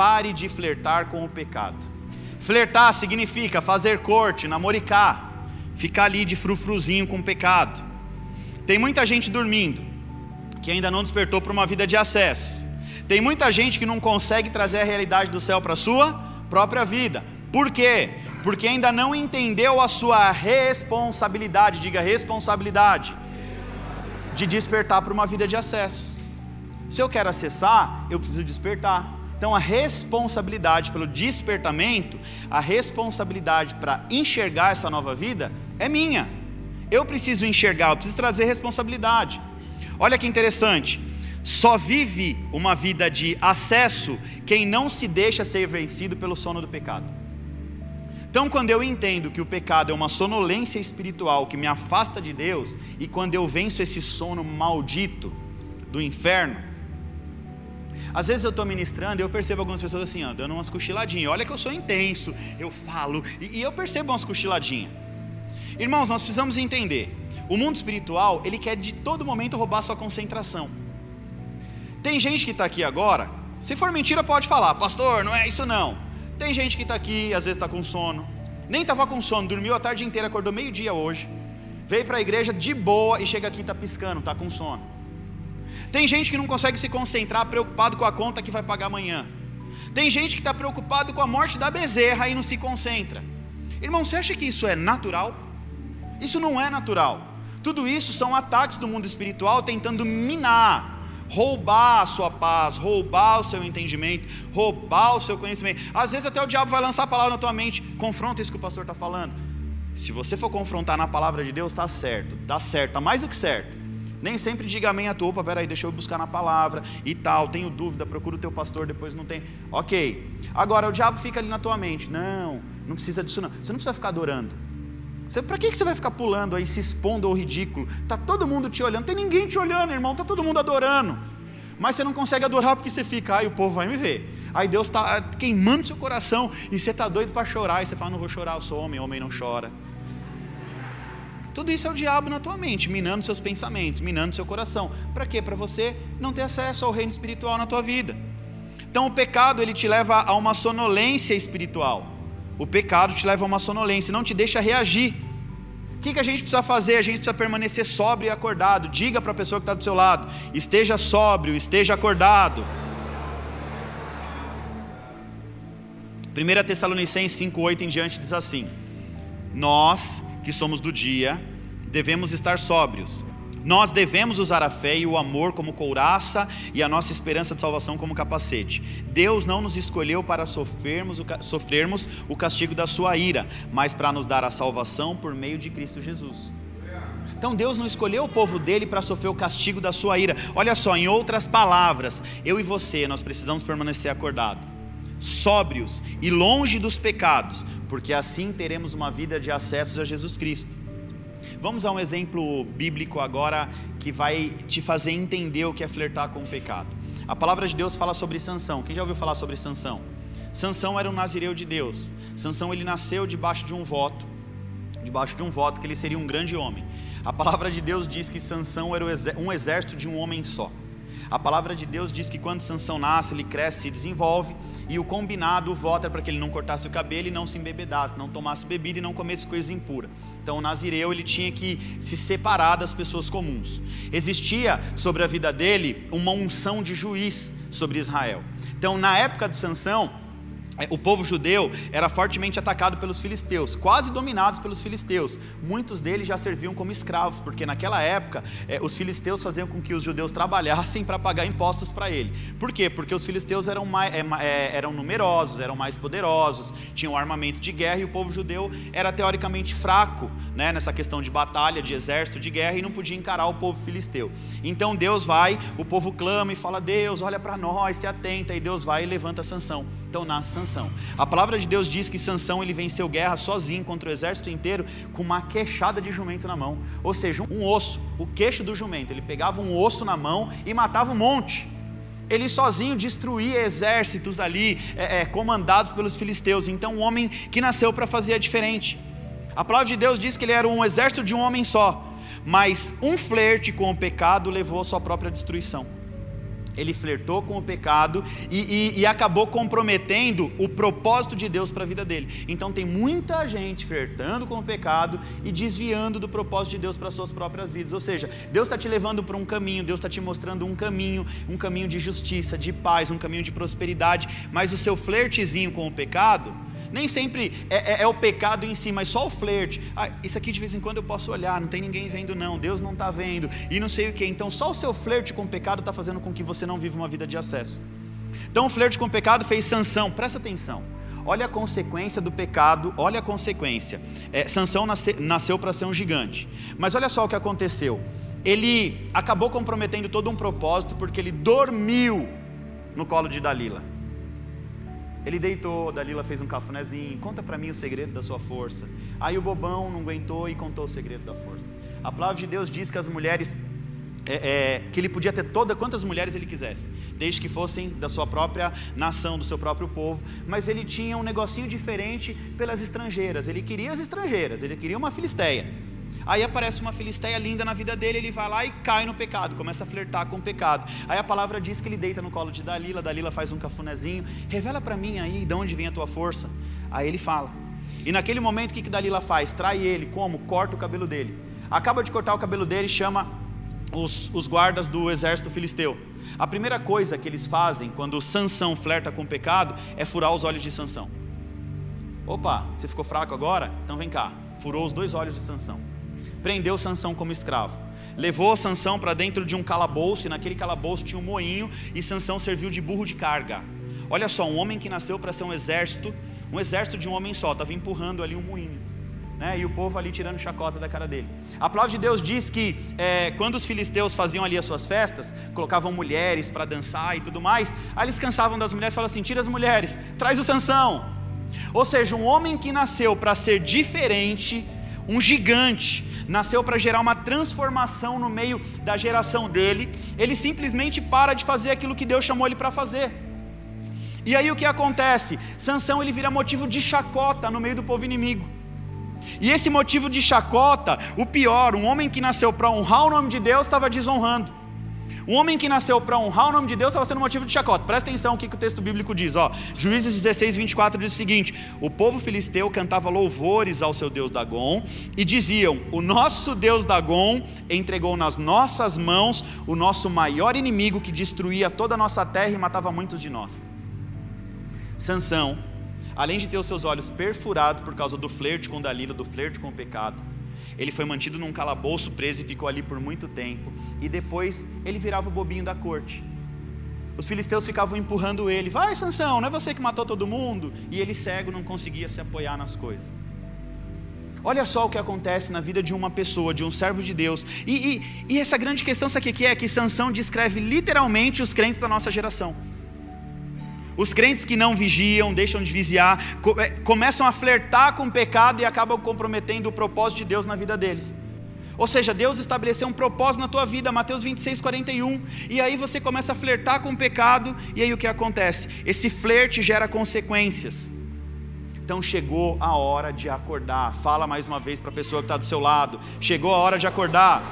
pare de flertar com o pecado. Flertar significa fazer corte, namoricar, ficar ali de frufruzinho com o pecado. Tem muita gente dormindo que ainda não despertou para uma vida de acessos. Tem muita gente que não consegue trazer a realidade do céu para a sua própria vida. Por quê? Porque ainda não entendeu a sua responsabilidade, diga responsabilidade, de despertar para uma vida de acessos. Se eu quero acessar, eu preciso despertar. Então a responsabilidade pelo despertamento, a responsabilidade para enxergar essa nova vida é minha. Eu preciso enxergar, eu preciso trazer responsabilidade. Olha que interessante. Só vive uma vida de acesso quem não se deixa ser vencido pelo sono do pecado. Então, quando eu entendo que o pecado é uma sonolência espiritual que me afasta de Deus, e quando eu venço esse sono maldito do inferno, às vezes eu estou ministrando e eu percebo algumas pessoas assim, ó, dando umas cochiladinhas. Olha que eu sou intenso, eu falo, e, e eu percebo umas cochiladinhas. Irmãos, nós precisamos entender: o mundo espiritual, ele quer de todo momento roubar sua concentração. Tem gente que está aqui agora, se for mentira, pode falar, pastor, não é isso não. Tem gente que está aqui, às vezes está com sono, nem estava com sono, dormiu a tarde inteira, acordou meio-dia hoje, veio para a igreja de boa e chega aqui e está piscando, está com sono. Tem gente que não consegue se concentrar, preocupado com a conta que vai pagar amanhã. Tem gente que está preocupado com a morte da bezerra e não se concentra. Irmão, você acha que isso é natural? Isso não é natural. Tudo isso são ataques do mundo espiritual tentando minar roubar a sua paz, roubar o seu entendimento, roubar o seu conhecimento. Às vezes até o diabo vai lançar a palavra na tua mente, confronta isso que o pastor está falando. Se você for confrontar na palavra de Deus, está certo, está certo, está mais do que certo. Nem sempre diga amém a tua, opa, peraí, deixa eu buscar na palavra e tal, tenho dúvida, procura o teu pastor, depois não tem. Ok. Agora o diabo fica ali na tua mente. Não, não precisa disso não. Você não precisa ficar adorando. Para que, que você vai ficar pulando aí, se expondo ao ridículo? Está todo mundo te olhando, tem ninguém te olhando, irmão, está todo mundo adorando. Mas você não consegue adorar porque você fica, ai, o povo vai me ver. Aí Deus está queimando seu coração e você está doido para chorar. E você fala, não vou chorar, eu sou homem, homem não chora. Tudo isso é o diabo na tua mente, minando seus pensamentos, minando seu coração. Para quê? Para você não ter acesso ao reino espiritual na tua vida. Então o pecado ele te leva a uma sonolência espiritual. O pecado te leva a uma sonolência, não te deixa reagir. O que, que a gente precisa fazer? A gente precisa permanecer sóbrio e acordado. Diga para a pessoa que está do seu lado: esteja sóbrio, esteja acordado. 1 Tessalonicenses 5,8 em diante diz assim: Nós que somos do dia, devemos estar sóbrios, nós devemos usar a fé e o amor como couraça e a nossa esperança de salvação como capacete. Deus não nos escolheu para sofrermos o, sofrermos o castigo da sua ira, mas para nos dar a salvação por meio de Cristo Jesus. Então Deus não escolheu o povo dele para sofrer o castigo da sua ira. Olha só, em outras palavras, eu e você, nós precisamos permanecer acordados, sóbrios e longe dos pecados, porque assim teremos uma vida de acesso a Jesus Cristo. Vamos a um exemplo bíblico agora que vai te fazer entender o que é flertar com o pecado. A palavra de Deus fala sobre Sansão. Quem já ouviu falar sobre Sansão? Sansão era um nazireu de Deus. Sansão ele nasceu debaixo de um voto, debaixo de um voto que ele seria um grande homem. A palavra de Deus diz que Sansão era um exército de um homem só. A palavra de Deus diz que quando Sansão nasce, ele cresce, se desenvolve, e o combinado, o voto é para que ele não cortasse o cabelo e não se embebedasse, não tomasse bebida e não comesse coisa impura. Então o nazireu ele tinha que se separar das pessoas comuns. Existia sobre a vida dele uma unção de juiz sobre Israel. Então na época de Sansão, o povo judeu era fortemente atacado pelos filisteus, quase dominados pelos filisteus. Muitos deles já serviam como escravos, porque naquela época é, os filisteus faziam com que os judeus trabalhassem para pagar impostos para ele. Por quê? Porque os filisteus eram, mais, é, é, eram numerosos, eram mais poderosos, tinham armamento de guerra e o povo judeu era teoricamente fraco né, nessa questão de batalha, de exército, de guerra e não podia encarar o povo filisteu. Então Deus vai, o povo clama e fala: Deus, olha para nós, se atenta, e Deus vai e levanta a sanção. Então nasce Sansão. Sansão. A palavra de Deus diz que Sansão ele venceu guerra sozinho contra o exército inteiro com uma queixada de jumento na mão, ou seja, um osso, o queixo do jumento. Ele pegava um osso na mão e matava um monte. Ele sozinho destruía exércitos ali, é, é, comandados pelos filisteus. Então, um homem que nasceu para fazer diferente. A palavra de Deus diz que ele era um exército de um homem só, mas um flerte com o pecado levou à sua própria destruição. Ele flertou com o pecado e, e, e, acabou comprometendo o propósito de Deus para a vida dele. Então tem muita gente flertando com o pecado e desviando do propósito de Deus para suas próprias vidas. Ou seja, Deus está te levando para um caminho, Deus está te mostrando um caminho, um caminho de justiça, de paz, um caminho de prosperidade, mas o seu flertezinho com o pecado nem sempre é, é, é, o pecado em si, mas só o flerte. Ah, isso aqui de vez em quando eu posso olhar, não tem ninguém vendo, não, Deus não está vendo, e não sei o que. Então, só o seu flerte com o pecado está fazendo com que você não viva uma vida de acesso. Então, o flerte com o pecado fez sanção, presta atenção. Olha a consequência do pecado, olha a consequência. É, Sansão nasce, nasceu para ser um gigante, mas olha só o que aconteceu. Ele acabou comprometendo todo um propósito porque ele dormiu no colo de Dalila. Ele deitou, Dalila fez um cafunézinho, conta para mim o segredo da sua força. Aí o bobão não aguentou e contou o segredo da força. A palavra de Deus diz que as mulheres, é, é, que ele podia ter toda quantas mulheres ele quisesse, desde que fossem da sua própria nação, do seu próprio povo, mas ele tinha um negocinho diferente pelas estrangeiras. Ele queria as estrangeiras, ele queria uma filisteia. Aí aparece uma filisteia linda na vida dele, ele vai lá e cai no pecado, começa a flertar com o pecado. Aí a palavra diz que ele deita no colo de Dalila, Dalila faz um cafunézinho, revela para mim aí de onde vem a tua força. Aí ele fala. E naquele momento o que, que Dalila faz? Trai ele, como? Corta o cabelo dele. Acaba de cortar o cabelo dele e chama os, os guardas do exército filisteu. A primeira coisa que eles fazem quando Sansão flerta com o pecado é furar os olhos de Sansão. Opa, você ficou fraco agora? Então vem cá. Furou os dois olhos de Sansão prendeu Sansão como escravo. Levou Sansão para dentro de um calabouço, e naquele calabouço tinha um moinho, e Sansão serviu de burro de carga. Olha só, um homem que nasceu para ser um exército, um exército de um homem só, estava empurrando ali um moinho. Né, e o povo ali tirando chacota da cara dele. A palavra de Deus diz que é, quando os filisteus faziam ali as suas festas, colocavam mulheres para dançar e tudo mais, aí eles cansavam das mulheres e falavam assim: tira as mulheres, traz o Sansão. Ou seja, um homem que nasceu para ser diferente, um gigante, nasceu para gerar uma transformação no meio da geração dele, ele simplesmente para de fazer aquilo que Deus chamou ele para fazer. E aí o que acontece? Sansão ele vira motivo de chacota no meio do povo inimigo. E esse motivo de chacota, o pior, um homem que nasceu para honrar o nome de Deus estava desonrando. Um homem que nasceu para honrar o nome de Deus estava sendo motivo de chacota. Presta atenção o que, que o texto bíblico diz. Ó. Juízes 16, 24 diz o seguinte: O povo filisteu cantava louvores ao seu Deus Dagon e diziam: O nosso Deus Dagon entregou nas nossas mãos o nosso maior inimigo que destruía toda a nossa terra e matava muitos de nós. Sansão, além de ter os seus olhos perfurados por causa do flerte com Dalila, do flerte com o pecado, ele foi mantido num calabouço preso e ficou ali por muito tempo. E depois ele virava o bobinho da corte. Os filisteus ficavam empurrando ele. Vai, Sansão, não é você que matou todo mundo? E ele cego não conseguia se apoiar nas coisas. Olha só o que acontece na vida de uma pessoa, de um servo de Deus. E, e, e essa grande questão, sabe o que é? Que Sansão descreve literalmente os crentes da nossa geração. Os crentes que não vigiam, deixam de vigiar, é, começam a flertar com o pecado e acabam comprometendo o propósito de Deus na vida deles. Ou seja, Deus estabeleceu um propósito na tua vida, Mateus 26, 41. E aí você começa a flertar com o pecado, e aí o que acontece? Esse flerte gera consequências. Então chegou a hora de acordar. Fala mais uma vez para a pessoa que está do seu lado. Chegou a hora de acordar.